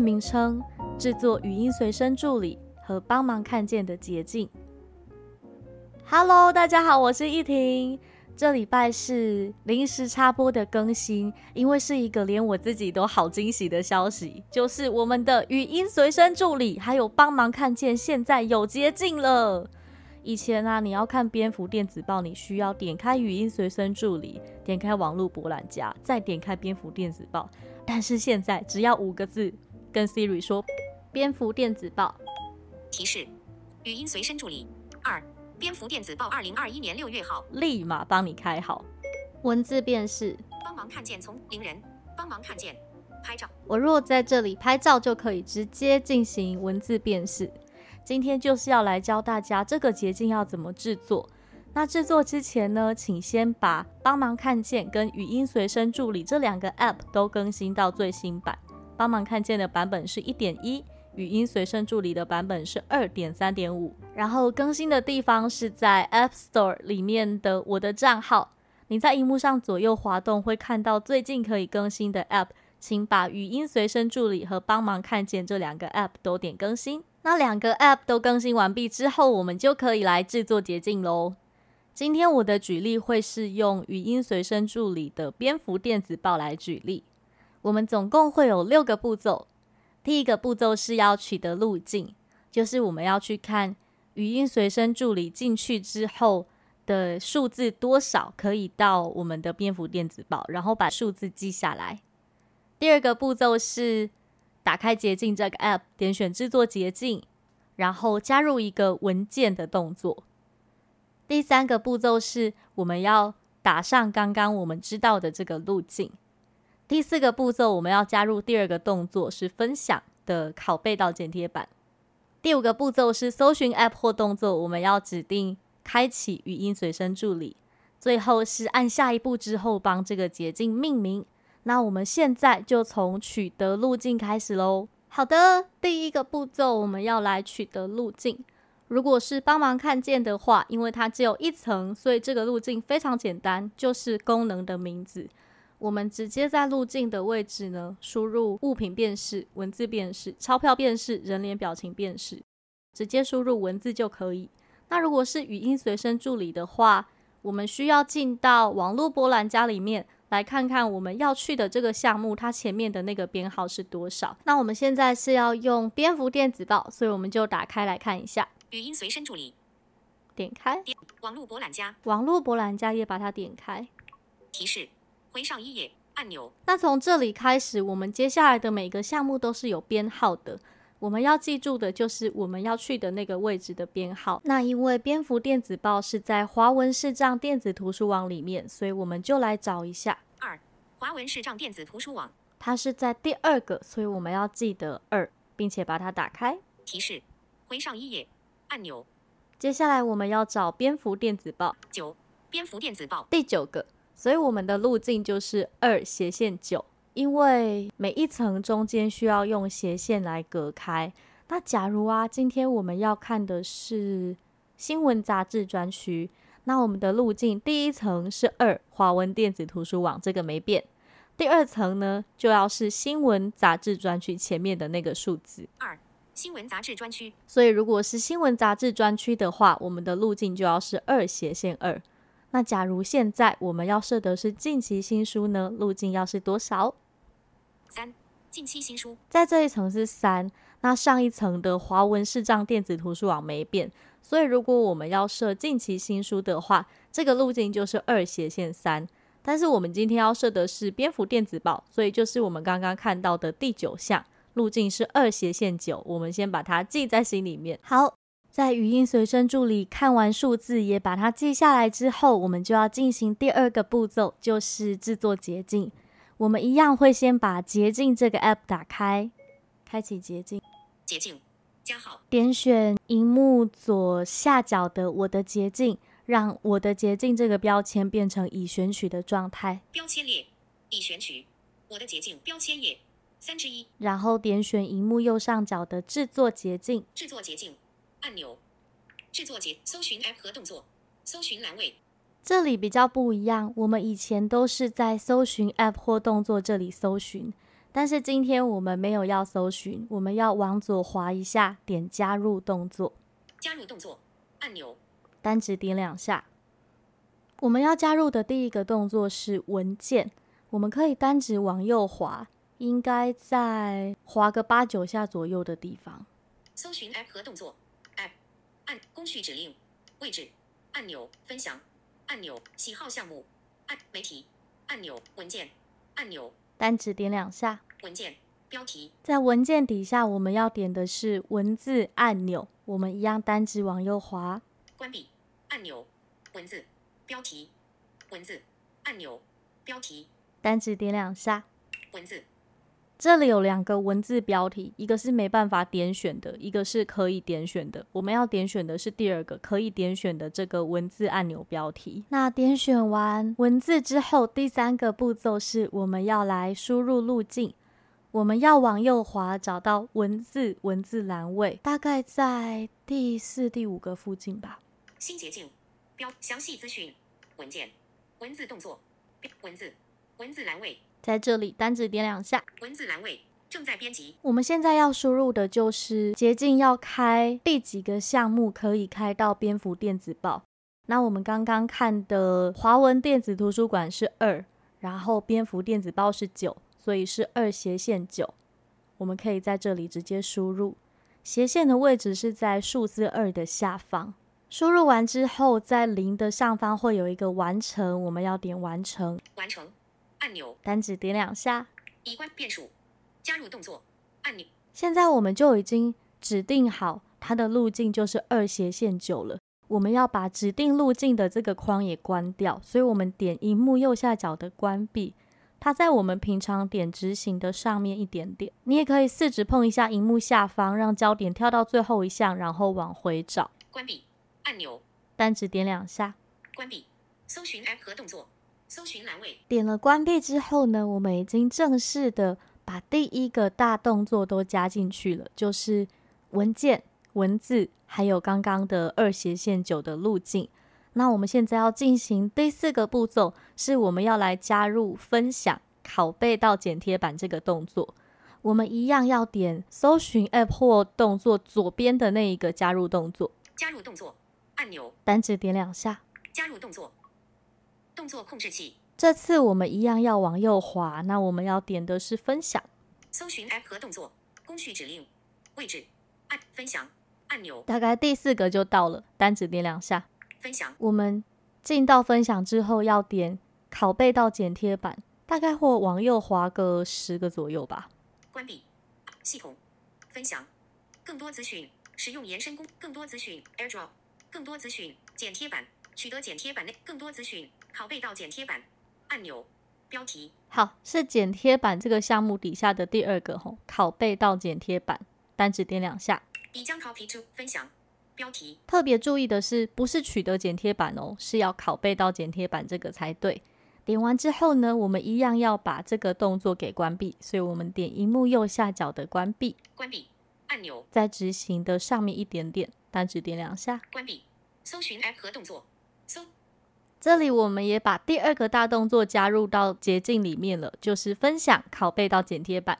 名称：制作语音随身助理和帮忙看见的捷径。Hello，大家好，我是依婷。这礼拜是临时插播的更新，因为是一个连我自己都好惊喜的消息，就是我们的语音随身助理还有帮忙看见现在有捷径了。以前啊，你要看蝙蝠电子报，你需要点开语音随身助理，点开网络博览家，再点开蝙蝠电子报。但是现在只要五个字，跟 Siri 说“蝙蝠电子报”，提示：语音随身助理二，蝙蝠电子报二零二一年六月号，立马帮你开好。文字辨识，帮忙看见从零人，帮忙看见拍照。我若在这里拍照，就可以直接进行文字辨识。今天就是要来教大家这个捷径要怎么制作。那制作之前呢，请先把帮忙看见跟语音随身助理这两个 App 都更新到最新版。帮忙看见的版本是一点一，语音随身助理的版本是二点三点五。然后更新的地方是在 App Store 里面的我的账号。你在荧幕上左右滑动会看到最近可以更新的 App，请把语音随身助理和帮忙看见这两个 App 都点更新。那两个 App 都更新完毕之后，我们就可以来制作捷径喽。今天我的举例会是用语音随身助理的蝙蝠电子报来举例。我们总共会有六个步骤。第一个步骤是要取得路径，就是我们要去看语音随身助理进去之后的数字多少，可以到我们的蝙蝠电子报，然后把数字记下来。第二个步骤是。打开捷径这个 App，点选制作捷径，然后加入一个文件的动作。第三个步骤是我们要打上刚刚我们知道的这个路径。第四个步骤我们要加入第二个动作是分享的拷贝到剪贴板。第五个步骤是搜寻 App 或动作，我们要指定开启语音随身助理。最后是按下一步之后帮这个捷径命名。那我们现在就从取得路径开始喽。好的，第一个步骤我们要来取得路径。如果是帮忙看见的话，因为它只有一层，所以这个路径非常简单，就是功能的名字。我们直接在路径的位置呢，输入物品辨识、文字辨识、钞票辨识、人脸表情辨识，直接输入文字就可以。那如果是语音随身助理的话，我们需要进到网络博览家里面。来看看我们要去的这个项目，它前面的那个编号是多少？那我们现在是要用蝙蝠电子报，所以我们就打开来看一下。语音随身助理，点开。网络博览家，网络博览家也把它点开。提示：回上一页按钮。那从这里开始，我们接下来的每个项目都是有编号的。我们要记住的就是我们要去的那个位置的编号。那因为蝙蝠电子报是在华文视障电子图书网里面，所以我们就来找一下。二，华文视障电子图书网，它是在第二个，所以我们要记得二，并且把它打开。提示：回上一页按钮。接下来我们要找蝙蝠电子报。九，蝙蝠电子报第九个，所以我们的路径就是二斜线九。因为每一层中间需要用斜线来隔开。那假如啊，今天我们要看的是新闻杂志专区，那我们的路径第一层是二华文电子图书网，这个没变。第二层呢，就要是新闻杂志专区前面的那个数字二新闻杂志专区。所以如果是新闻杂志专区的话，我们的路径就要是二斜线二。那假如现在我们要设的是近期新书呢，路径要是多少？三近期新书在这一层是三，那上一层的华文视障电子图书网没变，所以如果我们要设近期新书的话，这个路径就是二斜线三。但是我们今天要设的是蝙蝠电子报，所以就是我们刚刚看到的第九项路径是二斜线九。我们先把它记在心里面。好，在语音随身助理看完数字也把它记下来之后，我们就要进行第二个步骤，就是制作捷径。我们一样会先把捷径这个 app 打开，开启捷径，捷径加号点选荧幕左下角的我的捷径，让我的捷径这个标签变成已选取的状态，标签列已选取我的捷径标签页三之一然后点选荧幕右上角的制作捷径，制作捷径按钮制作节搜寻 App 和动作搜寻栏位这里比较不一样，我们以前都是在搜寻 App 或动作这里搜寻，但是今天我们没有要搜寻，我们要往左滑一下，点加入动作，加入动作按钮单指点两下。我们要加入的第一个动作是文件，我们可以单指往右滑，应该在滑个八九下左右的地方。搜寻 App 和动作按工序指令位置按钮分享按钮喜好项目按媒体按钮文件按钮单指点两下，文件标题在文件底下我们要点的是文字按钮，我们一样单指往右滑。关闭按钮文字标题文字按钮标题单指点两下。文字这里有两个文字标题，一个是没办法点选的，一个是可以点选的。我们要点选的是第二个可以点选的这个文字按钮标题。那点选完文字之后，第三个步骤是我们要来输入路径。我们要往右滑，找到文字文字栏位，大概在第四、第五个附近吧。新捷径标详细资讯文件文字动作标文字文字栏位在这里单指点两下。文字栏位正在编辑我们现在要输入的就是捷径要开第几个项目可以开到蝙蝠电子报。那我们刚刚看的华文电子图书馆是二，然后蝙蝠电子报是九，所以是二斜线九。我们可以在这里直接输入，斜线的位置是在数字二的下方。输入完之后，在零的上方会有一个完成，我们要点完成，完成按钮单指点两下。已关变数加入动作按钮现在我们就已经指定好它的路径就是二斜线九了。我们要把指定路径的这个框也关掉，所以我们点荧幕右下角的关闭，它在我们平常点执行的上面一点点。你也可以四指碰一下荧幕下方，让焦点跳到最后一项，然后往回找，关闭按钮单指点两下。关闭搜寻 App 和动作搜寻栏位点了关闭之后呢，我们已经正式的把第一个大动作都加进去了，就是文件、文字，还有刚刚的二斜线九的路径。那我们现在要进行第四个步骤，是我们要来加入分享、拷贝到剪贴板这个动作。我们一样要点搜寻 App 或动作左边的那一个加入动作，加入动作按钮单指点两下。加入动作动作控制器这次我们一样要往右滑，那我们要点的是分享。搜寻 App 和动作工序指令位置按分享按钮大概第四个就到了，单指点两下。分享我们进到分享之后，要点拷贝到剪贴板，大概或往右滑个十个左右吧。关闭系统分享更多资讯使用延伸功更多资讯 AirDrop 更多资讯剪贴板取得剪贴板内更多资讯拷贝到剪贴板按钮标题好，是剪贴板这个项目底下的第二个吼，拷贝到剪贴板，单指点两下。已将 copy to 分享标题特别注意的是，不是取得剪贴板哦，是要拷贝到剪贴板这个才对。点完之后呢，我们一样要把这个动作给关闭，所以我们点荧幕右下角的关闭，关闭按钮在执行的上面一点点，单指点两下。关闭搜寻 App 和动作搜这里我们也把第二个大动作加入到捷径里面了，就是分享拷贝到剪贴板。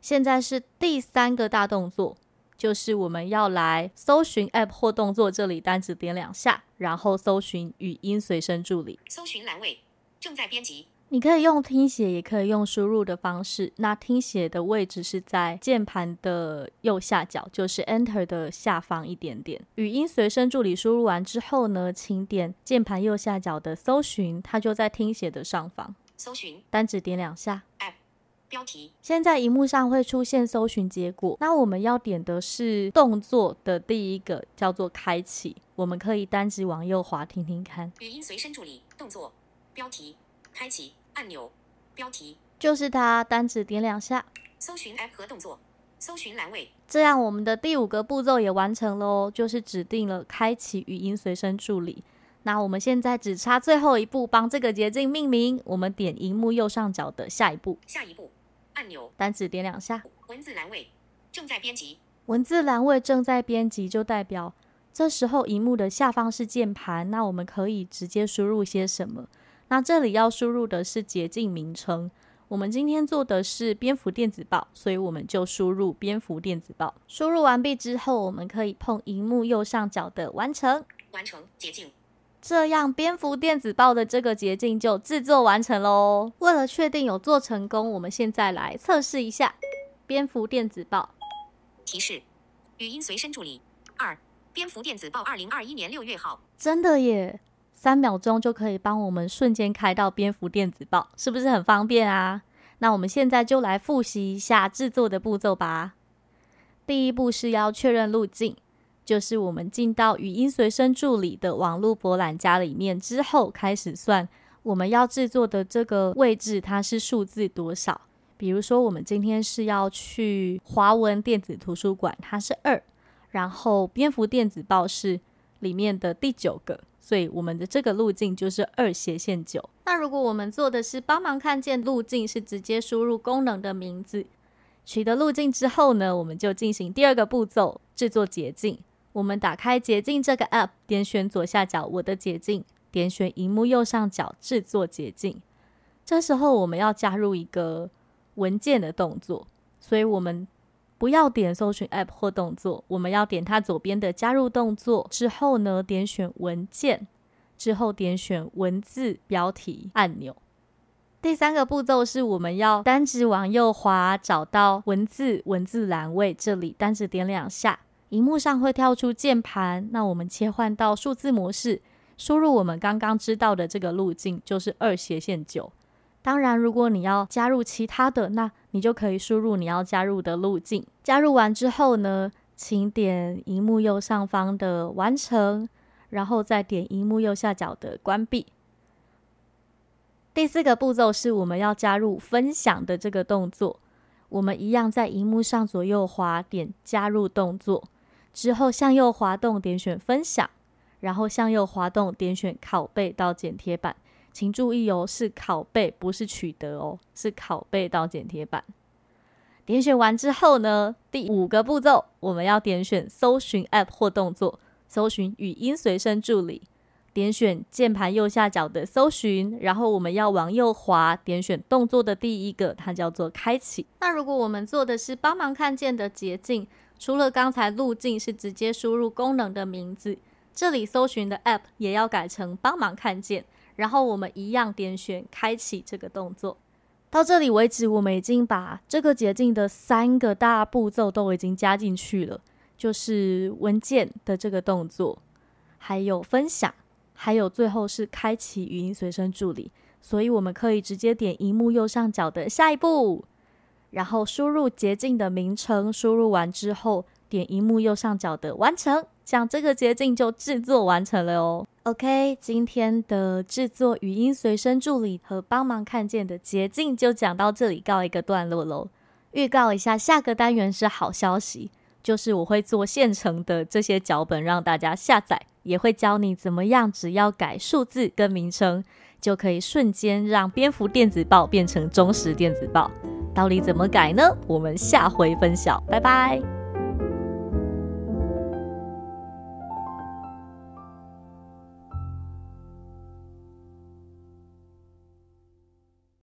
现在是第三个大动作，就是我们要来搜寻 App 或动作，这里单指点两下，然后搜寻语音随身助理。搜寻栏位正在编辑你可以用听写，也可以用输入的方式。那听写的位置是在键盘的右下角，就是 Enter 的下方一点点。语音随身助理输入完之后呢，请点键盘右下角的搜寻，它就在听写的上方，搜寻单指点两下。App 标题现在荧幕上会出现搜寻结果，那我们要点的是动作的第一个，叫做开启。我们可以单指往右滑听听看，语音随身助理动作标题开启按钮标题就是它，单指点两下。搜寻 App 和动作搜寻栏位，这样我们的第五个步骤也完成喽，就是指定了开启语音随身助理。那我们现在只差最后一步，帮这个捷径命名。我们点荧幕右上角的下一步，下一步按钮，单指点两下，文字栏位正在编辑，文字栏位正在编辑，就代表这时候荧幕的下方是键盘，那我们可以直接输入些什么？那这里要输入的是捷径名称。我们今天做的是蝙蝠电子报，所以我们就输入蝙蝠电子报。输入完毕之后，我们可以碰荧幕右上角的完成，完成捷径。这样，蝙蝠电子报的这个捷径就制作完成喽。为了确定有做成功，我们现在来测试一下蝙蝠电子报。提示：语音随身助理二，蝙蝠电子报二零二一年六月号。真的耶，三秒钟就可以帮我们瞬间开到蝙蝠电子报，是不是很方便啊？那我们现在就来复习一下制作的步骤吧。第一步是要确认路径。就是我们进到语音随身助理的网络博览家里面之后，开始算我们要制作的这个位置，它是数字多少？比如说，我们今天是要去华文电子图书馆，它是二，然后蝙蝠电子报是里面的第九个，所以我们的这个路径就是二斜线九。那如果我们做的是帮忙看见路径，是直接输入功能的名字，取得路径之后呢，我们就进行第二个步骤，制作捷径。我们打开捷径这个 App，点选左下角我的捷径，点选荧幕右上角制作捷径。这时候我们要加入一个文件的动作，所以我们不要点搜寻 App 或动作，我们要点它左边的加入动作之后呢，点选文件之后点选文字标题按钮。第三个步骤是我们要单指往右滑，找到文字文字栏位这里，单指点两下。荧幕上会跳出键盘，那我们切换到数字模式，输入我们刚刚知道的这个路径，就是二斜线九。当然，如果你要加入其他的，那你就可以输入你要加入的路径。加入完之后呢，请点荧幕右上方的完成，然后再点荧幕右下角的关闭。第四个步骤是我们要加入分享的这个动作，我们一样在荧幕上左右滑，点加入动作。之后向右滑动，点选分享，然后向右滑动，点选拷贝到剪贴板。请注意哦，是拷贝，不是取得哦，是拷贝到剪贴板。点选完之后呢，第五个步骤，我们要点选搜寻 App 或动作，搜寻语音随身助理。点选键盘右下角的搜寻，然后我们要往右滑，点选动作的第一个，它叫做开启。那如果我们做的是帮忙看见的捷径。除了刚才路径是直接输入功能的名字，这里搜寻的 App 也要改成帮忙看见，然后我们一样点选开启这个动作。到这里为止，我们已经把这个捷径的三个大步骤都已经加进去了，就是文件的这个动作，还有分享，还有最后是开启语音随身助理。所以我们可以直接点荧幕右上角的下一步。然后输入捷径的名称，输入完之后点荧幕右上角的完成，讲这个捷径就制作完成了哦。OK，今天的制作语音随身助理和帮忙看见的捷径就讲到这里，告一个段落喽。预告一下，下个单元是好消息，就是我会做现成的这些脚本让大家下载，也会教你怎么样，只要改数字跟名称，就可以瞬间让蝙蝠电子报变成忠实电子报。到底怎么改呢？我们下回分晓，拜拜。